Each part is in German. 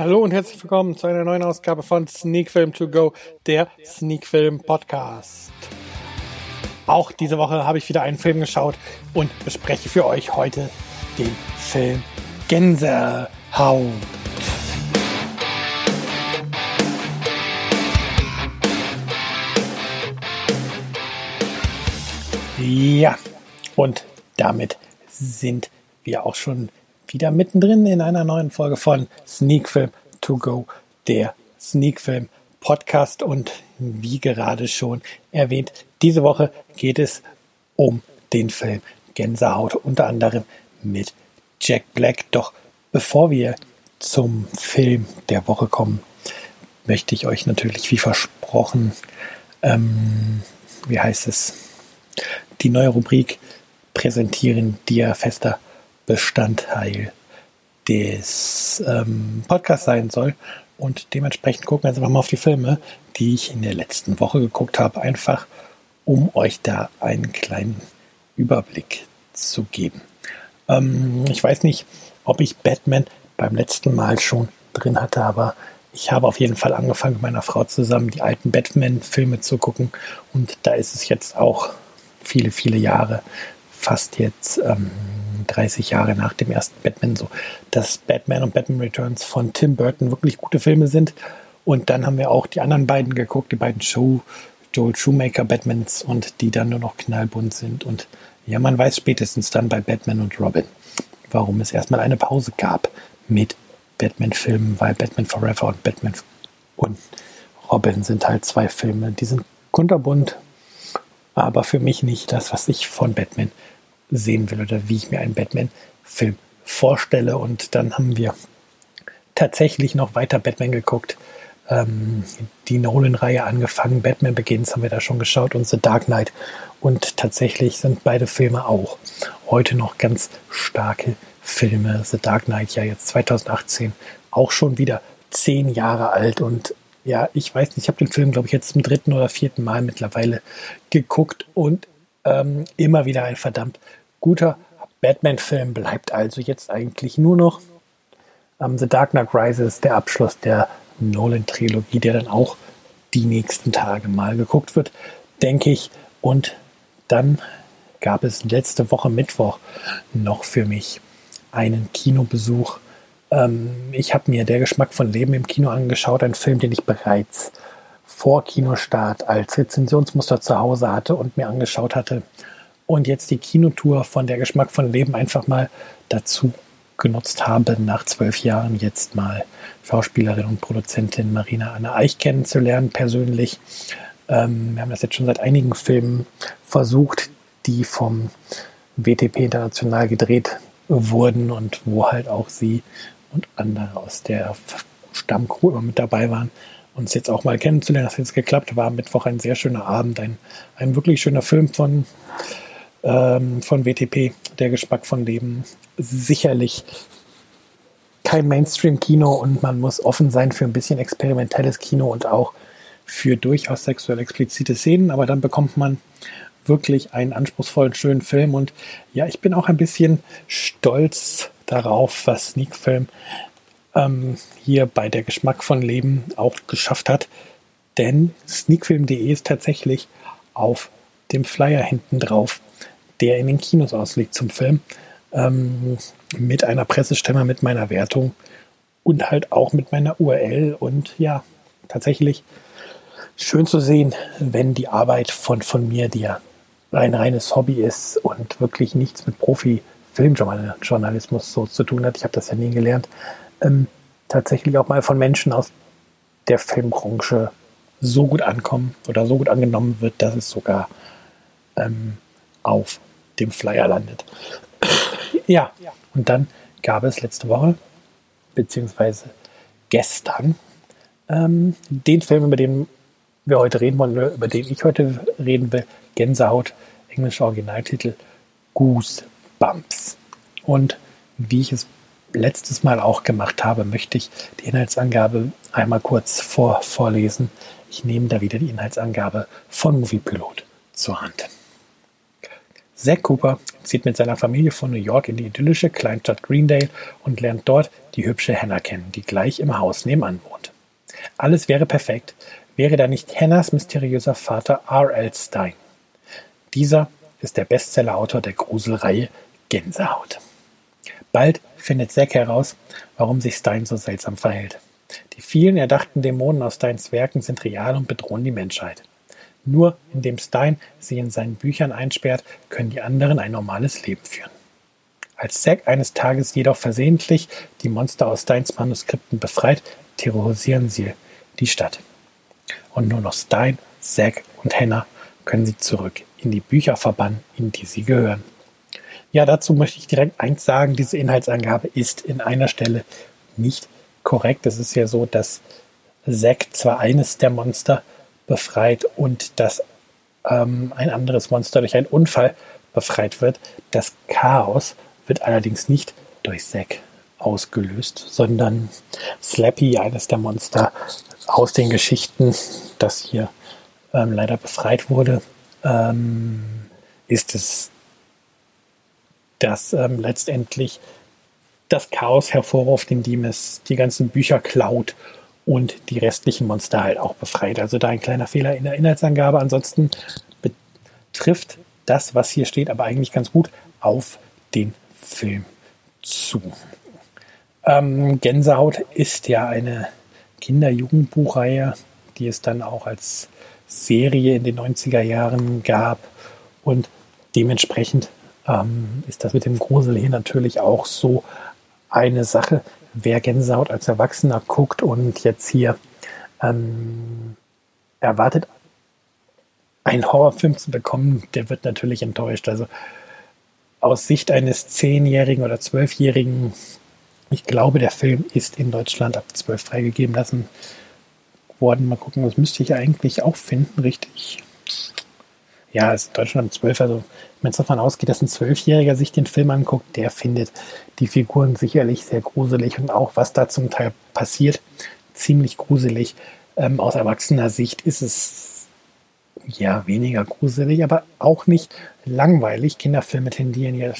Hallo und herzlich willkommen zu einer neuen Ausgabe von Sneak Film To Go, der Sneak Film Podcast. Auch diese Woche habe ich wieder einen Film geschaut und bespreche für euch heute den Film Gänsehaut. Ja, und damit sind wir auch schon wieder mittendrin in einer neuen Folge von Sneak Film To Go, der Sneak Film Podcast. Und wie gerade schon erwähnt, diese Woche geht es um den Film Gänsehaut, unter anderem mit Jack Black. Doch bevor wir zum Film der Woche kommen, möchte ich euch natürlich wie versprochen, ähm, wie heißt es, die neue Rubrik präsentieren, die ja fester Bestandteil des ähm, Podcasts sein soll. Und dementsprechend gucken wir jetzt einfach mal auf die Filme, die ich in der letzten Woche geguckt habe, einfach um euch da einen kleinen Überblick zu geben. Ähm, ich weiß nicht, ob ich Batman beim letzten Mal schon drin hatte, aber ich habe auf jeden Fall angefangen, mit meiner Frau zusammen die alten Batman-Filme zu gucken. Und da ist es jetzt auch viele, viele Jahre, fast jetzt ähm, 30 Jahre nach dem ersten Batman so, dass Batman und Batman Returns von Tim Burton wirklich gute Filme sind. Und dann haben wir auch die anderen beiden geguckt, die beiden Show, Joel Shoemaker Batmans und die dann nur noch knallbunt sind. Und ja, man weiß spätestens dann bei Batman und Robin, warum es erstmal eine Pause gab mit Batman-Filmen, weil Batman Forever und Batman und Robin sind halt zwei Filme, die sind kunterbunt, aber für mich nicht das, was ich von Batman sehen will oder wie ich mir einen Batman-Film vorstelle. Und dann haben wir tatsächlich noch weiter Batman geguckt. Ähm, die Nolan-Reihe angefangen, Batman Begins haben wir da schon geschaut und The Dark Knight. Und tatsächlich sind beide Filme auch heute noch ganz starke Filme. The Dark Knight ja jetzt 2018 auch schon wieder zehn Jahre alt und ja, ich weiß nicht, ich habe den Film, glaube ich, jetzt zum dritten oder vierten Mal mittlerweile geguckt und ähm, immer wieder ein verdammt guter Batman-Film bleibt also jetzt eigentlich nur noch ähm, The Dark Knight Rises, der Abschluss der Nolan-Trilogie, der dann auch die nächsten Tage mal geguckt wird, denke ich. Und dann gab es letzte Woche Mittwoch noch für mich einen Kinobesuch. Ähm, ich habe mir Der Geschmack von Leben im Kino angeschaut, ein Film, den ich bereits vor Kinostart als Rezensionsmuster zu Hause hatte und mir angeschaut hatte und jetzt die Kinotour von der Geschmack von Leben einfach mal dazu genutzt habe, nach zwölf Jahren jetzt mal Schauspielerin und Produzentin Marina Anna Eich kennenzulernen, persönlich. Ähm, wir haben das jetzt schon seit einigen Filmen versucht, die vom WTP international gedreht wurden und wo halt auch sie und andere aus der Stammcrew immer mit dabei waren, uns jetzt auch mal kennenzulernen. Das hat jetzt geklappt, war am Mittwoch ein sehr schöner Abend, ein, ein wirklich schöner Film von ähm, von WTP, der Geschmack von Leben, sicherlich kein Mainstream-Kino und man muss offen sein für ein bisschen experimentelles Kino und auch für durchaus sexuell explizite Szenen, aber dann bekommt man wirklich einen anspruchsvollen, schönen Film und ja, ich bin auch ein bisschen stolz darauf, was Sneak Film ähm, hier bei der Geschmack von Leben auch geschafft hat, denn sneakfilm.de ist tatsächlich auf dem Flyer hinten drauf der in den Kinos ausliegt zum Film, ähm, mit einer Pressestimme, mit meiner Wertung und halt auch mit meiner URL. Und ja, tatsächlich schön zu sehen, wenn die Arbeit von, von mir, die ja ein reines Hobby ist und wirklich nichts mit Profi-Filmjournalismus so zu tun hat, ich habe das ja nie gelernt, ähm, tatsächlich auch mal von Menschen aus der Filmbranche so gut ankommen oder so gut angenommen wird, dass es sogar ähm, auf dem Flyer landet. ja, und dann gab es letzte Woche, beziehungsweise gestern, ähm, den Film, über den wir heute reden wollen, über den ich heute reden will, Gänsehaut, englischer Originaltitel, Goosebumps. Und wie ich es letztes Mal auch gemacht habe, möchte ich die Inhaltsangabe einmal kurz vor, vorlesen. Ich nehme da wieder die Inhaltsangabe von Moviepilot zur Hand. Zack Cooper zieht mit seiner Familie von New York in die idyllische Kleinstadt Greendale und lernt dort die hübsche Hannah kennen, die gleich im Haus nebenan wohnt. Alles wäre perfekt, wäre da nicht Hannahs mysteriöser Vater R.L. Stein. Dieser ist der Bestsellerautor der Gruselreihe Gänsehaut. Bald findet Zack heraus, warum sich Stein so seltsam verhält. Die vielen erdachten Dämonen aus Steins Werken sind real und bedrohen die Menschheit. Nur indem Stein sie in seinen Büchern einsperrt, können die anderen ein normales Leben führen. Als Zack eines Tages jedoch versehentlich die Monster aus Steins Manuskripten befreit, terrorisieren sie die Stadt. Und nur noch Stein, Zack und Hannah können sie zurück in die Bücher verbannen, in die sie gehören. Ja, dazu möchte ich direkt eins sagen, diese Inhaltsangabe ist in einer Stelle nicht korrekt. Es ist ja so, dass Zack zwar eines der Monster befreit und dass ähm, ein anderes Monster durch einen Unfall befreit wird. Das Chaos wird allerdings nicht durch Zack ausgelöst, sondern Slappy, eines der Monster aus den Geschichten, das hier ähm, leider befreit wurde, ähm, ist es, dass ähm, letztendlich das Chaos hervorruft, indem es die ganzen Bücher klaut und die restlichen Monster halt auch befreit. Also da ein kleiner Fehler in der Inhaltsangabe. Ansonsten betrifft das, was hier steht, aber eigentlich ganz gut auf den Film zu. Ähm, Gänsehaut ist ja eine Kinder-Jugendbuchreihe, die es dann auch als Serie in den 90er Jahren gab. Und dementsprechend ähm, ist das mit dem Grusel hier natürlich auch so eine Sache. Wer Gänsehaut als Erwachsener guckt und jetzt hier ähm, erwartet, einen Horrorfilm zu bekommen, der wird natürlich enttäuscht. Also aus Sicht eines Zehnjährigen oder Zwölfjährigen, ich glaube, der Film ist in Deutschland ab zwölf freigegeben lassen worden. Mal gucken, das müsste ich eigentlich auch finden, richtig? Ja, ist Deutschland ab zwölf, also wenn es davon ausgeht, dass ein Zwölfjähriger sich den Film anguckt, der findet die Figuren sicherlich sehr gruselig und auch was da zum Teil passiert, ziemlich gruselig. Ähm, aus erwachsener Sicht ist es ja weniger gruselig, aber auch nicht langweilig. Kinderfilme tendieren ja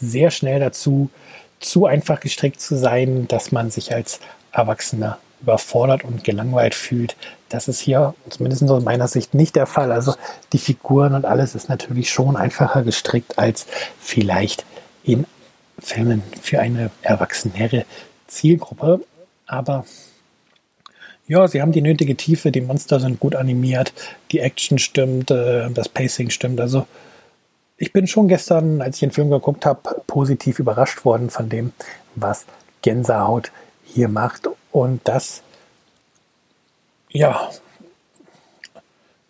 sehr schnell dazu, zu einfach gestrickt zu sein, dass man sich als Erwachsener überfordert und gelangweilt fühlt. Das ist hier zumindest aus meiner Sicht nicht der Fall. Also die Figuren und alles ist natürlich schon einfacher gestrickt als vielleicht in Filmen für eine erwachsenere Zielgruppe. Aber ja, sie haben die nötige Tiefe, die Monster sind gut animiert, die Action stimmt, äh, das Pacing stimmt. Also ich bin schon gestern, als ich den Film geguckt habe, positiv überrascht worden von dem, was Gänsehaut hier macht. Und das, ja,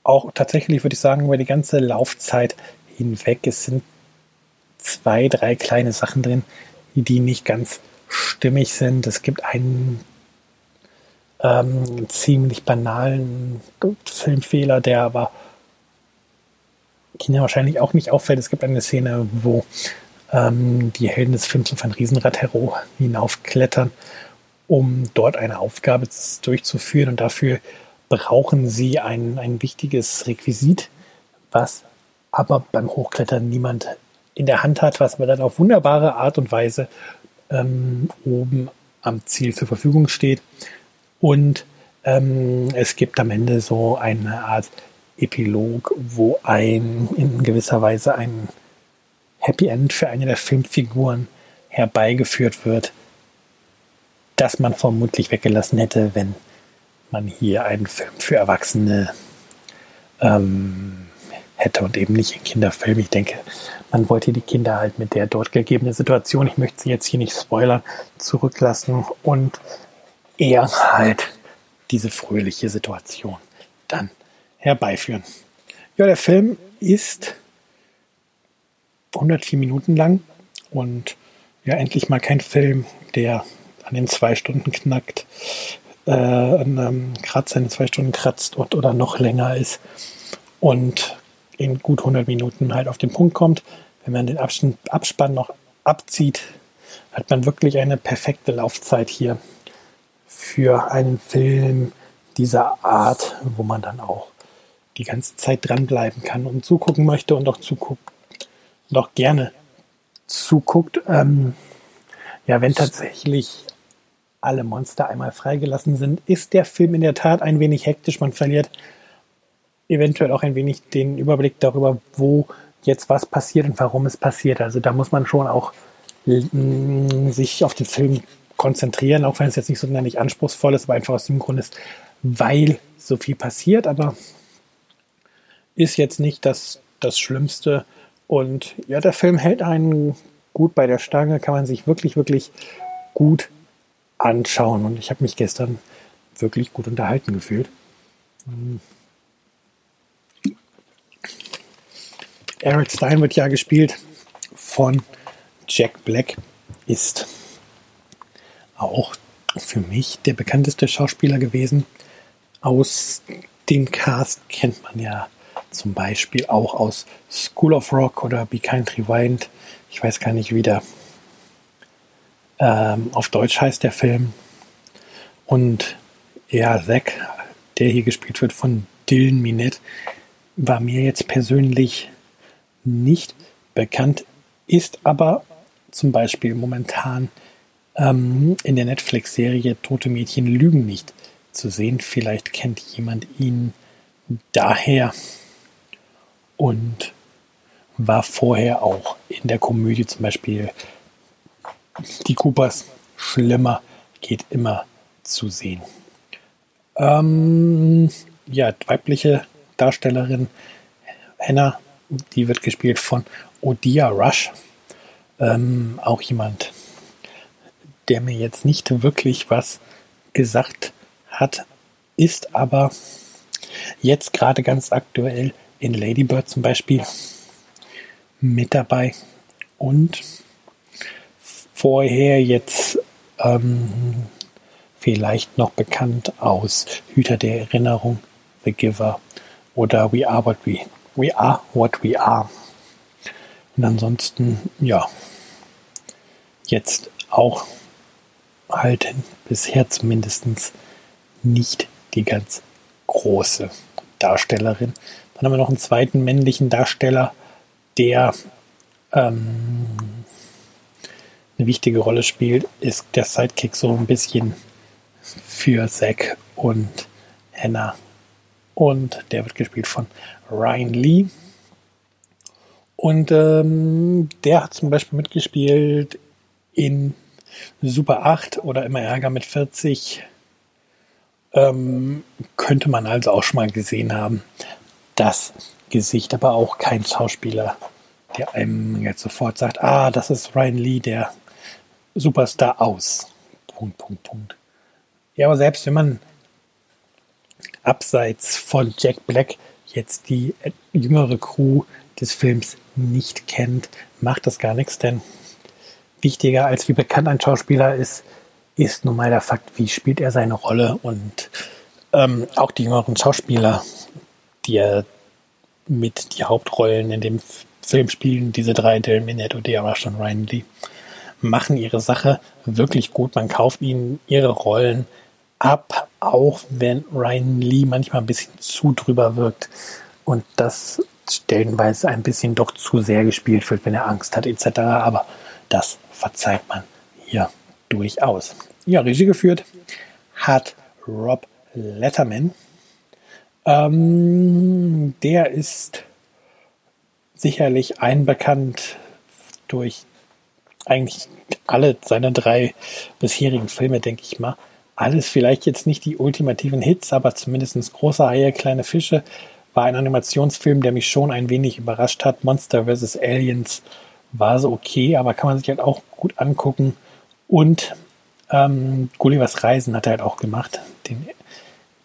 auch tatsächlich würde ich sagen, über die ganze Laufzeit hinweg. Es sind zwei, drei kleine Sachen drin, die nicht ganz stimmig sind. Es gibt einen ähm, ziemlich banalen Filmfehler, der aber China wahrscheinlich auch nicht auffällt. Es gibt eine Szene, wo ähm, die Helden des Films auf ein Riesenrad hinaufklettern um dort eine Aufgabe durchzuführen. Und dafür brauchen sie ein, ein wichtiges Requisit, was aber beim Hochklettern niemand in der Hand hat, was aber dann auf wunderbare Art und Weise ähm, oben am Ziel zur Verfügung steht. Und ähm, es gibt am Ende so eine Art Epilog, wo ein in gewisser Weise ein Happy End für eine der Filmfiguren herbeigeführt wird, das man vermutlich weggelassen hätte, wenn man hier einen Film für Erwachsene ähm, hätte und eben nicht einen Kinderfilm. Ich denke, man wollte die Kinder halt mit der dort gegebenen Situation, ich möchte sie jetzt hier nicht spoilern, zurücklassen und eher halt diese fröhliche Situation dann herbeiführen. Ja, der Film ist 104 Minuten lang und ja, endlich mal kein Film, der an den zwei Stunden knackt, äh, an Kratzer in den zwei Stunden kratzt und, oder noch länger ist und in gut 100 Minuten halt auf den Punkt kommt. Wenn man den Abspann noch abzieht, hat man wirklich eine perfekte Laufzeit hier für einen Film dieser Art, wo man dann auch die ganze Zeit dranbleiben kann und zugucken möchte und auch zuguckt, noch gerne zuguckt. Ähm, ja, wenn tatsächlich alle Monster einmal freigelassen sind, ist der Film in der Tat ein wenig hektisch. Man verliert eventuell auch ein wenig den Überblick darüber, wo jetzt was passiert und warum es passiert. Also da muss man schon auch mm, sich auf den Film konzentrieren, auch wenn es jetzt nicht so nicht anspruchsvoll ist, aber einfach aus dem Grund ist, weil so viel passiert, aber ist jetzt nicht das, das Schlimmste. Und ja, der Film hält einen gut bei der Stange, kann man sich wirklich, wirklich gut anschauen. Und ich habe mich gestern wirklich gut unterhalten gefühlt. Eric Stein wird ja gespielt von Jack Black, ist auch für mich der bekannteste Schauspieler gewesen. Aus dem Cast kennt man ja zum Beispiel auch aus School of Rock oder Be Kind Rewind. Ich weiß gar nicht, wie der ähm, auf Deutsch heißt der Film. Und ja, Zack, der hier gespielt wird von Dylan Minette, war mir jetzt persönlich nicht bekannt, ist aber zum Beispiel momentan ähm, in der Netflix-Serie Tote Mädchen lügen nicht zu sehen. Vielleicht kennt jemand ihn daher und war vorher auch in der Komödie zum Beispiel Die Coopers Schlimmer geht immer zu sehen. Ähm, ja, weibliche Darstellerin Hannah, die wird gespielt von Odia Rush. Ähm, auch jemand, der mir jetzt nicht wirklich was gesagt hat, ist aber jetzt gerade ganz aktuell in Ladybird zum Beispiel mit dabei und vorher jetzt ähm, vielleicht noch bekannt aus Hüter der Erinnerung, The Giver oder We Are What We, We Are What We Are. Und ansonsten, ja, jetzt auch halt bisher zumindest nicht die ganz große Darstellerin. Dann haben wir noch einen zweiten männlichen Darsteller, der ähm, eine wichtige Rolle spielt, ist der Sidekick so ein bisschen für Zack und Hannah. Und der wird gespielt von Ryan Lee. Und ähm, der hat zum Beispiel mitgespielt in Super 8 oder immer Ärger mit 40. Ähm, könnte man also auch schon mal gesehen haben. Das Gesicht, aber auch kein Schauspieler, der einem jetzt sofort sagt, ah, das ist Ryan Lee, der Superstar aus. Punkt, Punkt, Punkt. Ja, aber selbst wenn man abseits von Jack Black jetzt die jüngere Crew des Films nicht kennt, macht das gar nichts, denn wichtiger als wie bekannt ein Schauspieler ist, ist nun mal der Fakt, wie spielt er seine Rolle und ähm, auch die jüngeren Schauspieler, die er mit die Hauptrollen in dem Film spielen, diese drei, Dylan Minette, Odea Rush und Ryan Lee, machen ihre Sache wirklich gut. Man kauft ihnen ihre Rollen ab, auch wenn Ryan Lee manchmal ein bisschen zu drüber wirkt und das stellenweise ein bisschen doch zu sehr gespielt wird, wenn er Angst hat etc. Aber das verzeiht man hier durchaus. Ja, Regie geführt hat Rob Letterman. Ähm, der ist sicherlich einbekannt durch eigentlich alle seine drei bisherigen Filme, denke ich mal. Alles vielleicht jetzt nicht die ultimativen Hits, aber zumindest große Haie, kleine Fische war ein Animationsfilm, der mich schon ein wenig überrascht hat. Monster vs. Aliens war so okay, aber kann man sich halt auch gut angucken. Und ähm, Gullivers Reisen hat er halt auch gemacht, den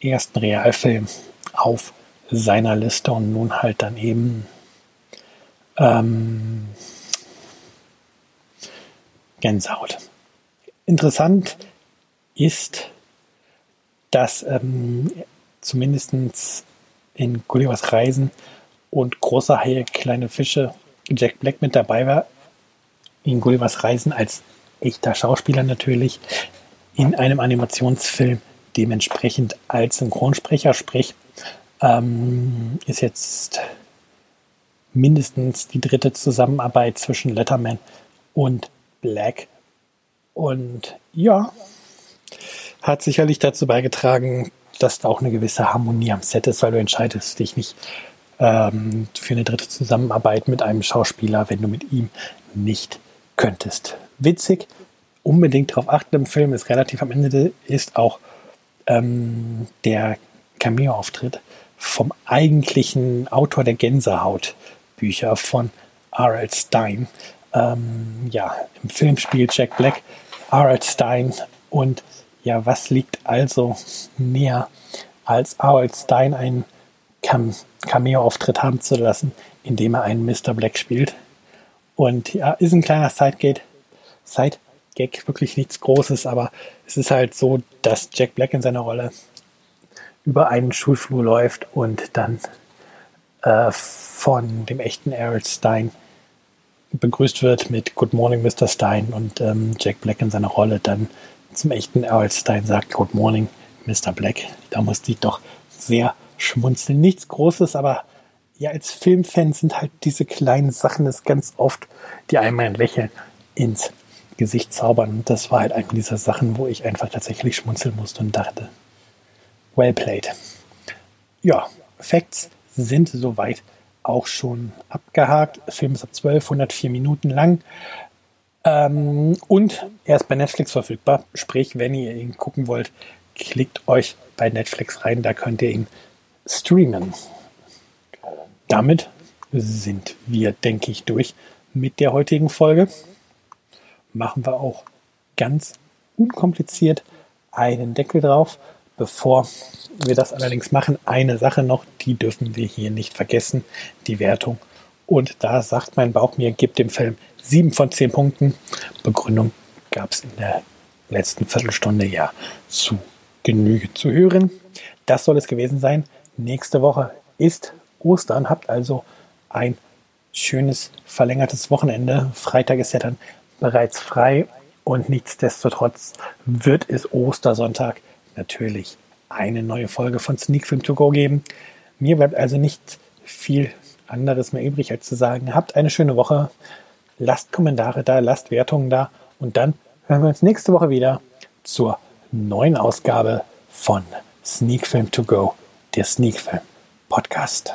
ersten Realfilm auf seiner Liste und nun halt dann eben ähm, Gänsehaut. Interessant ist, dass ähm, zumindest in Gullivers Reisen und große Haie, kleine Fische Jack Black mit dabei war. In Gullivers Reisen als echter Schauspieler natürlich. In einem Animationsfilm dementsprechend als Synchronsprecher, sprich, ähm, ist jetzt mindestens die dritte Zusammenarbeit zwischen Letterman und Black. Und ja, hat sicherlich dazu beigetragen, dass da auch eine gewisse Harmonie am Set ist, weil du entscheidest dich nicht ähm, für eine dritte Zusammenarbeit mit einem Schauspieler, wenn du mit ihm nicht könntest. Witzig, unbedingt darauf achten im Film, ist relativ am Ende, ist auch ähm, der Cameo-Auftritt vom eigentlichen Autor der Gänsehaut-Bücher von R.L. Stein. Ähm, ja, im Film spielt Jack Black R.L. Stein und ja, was liegt also näher, als R.L. Stein einen Cam Cameo-Auftritt haben zu lassen, indem er einen Mr. Black spielt. Und ja, ist ein kleiner Sidegate, Side-Gag, wirklich nichts Großes, aber es ist halt so, dass Jack Black in seiner Rolle über einen Schulflur läuft und dann äh, von dem echten Errol Stein begrüßt wird mit Good Morning, Mr. Stein und ähm, Jack Black in seiner Rolle dann zum echten Errol Stein sagt Good Morning, Mr. Black. Da musste ich doch sehr schmunzeln. Nichts Großes, aber ja, als Filmfan sind halt diese kleinen Sachen es ganz oft, die einem ein Lächeln ins Gesicht zaubern. Und das war halt eine dieser Sachen, wo ich einfach tatsächlich schmunzeln musste und dachte, well played. Ja, Facts sind soweit auch schon abgehakt. Der Film ist ab 12, 104 Minuten lang. Ähm, und er ist bei Netflix verfügbar. Sprich, wenn ihr ihn gucken wollt, klickt euch bei Netflix rein, da könnt ihr ihn streamen. Damit sind wir, denke ich, durch mit der heutigen Folge. Machen wir auch ganz unkompliziert einen Deckel drauf. Bevor wir das allerdings machen, eine Sache noch, die dürfen wir hier nicht vergessen, die Wertung. Und da sagt mein Bauch mir, gibt dem Film 7 von 10 Punkten. Begründung gab es in der letzten Viertelstunde ja zu Genüge zu hören. Das soll es gewesen sein. Nächste Woche ist Ostern, habt also ein schönes verlängertes Wochenende. Freitag ist ja dann bereits frei und nichtsdestotrotz wird es Ostersonntag natürlich eine neue Folge von Sneak Film To Go geben. Mir bleibt also nicht viel anderes mehr übrig, als zu sagen, habt eine schöne Woche, lasst Kommentare da, lasst Wertungen da und dann hören wir uns nächste Woche wieder zur neuen Ausgabe von Sneak Film To Go, der Sneak Film Podcast.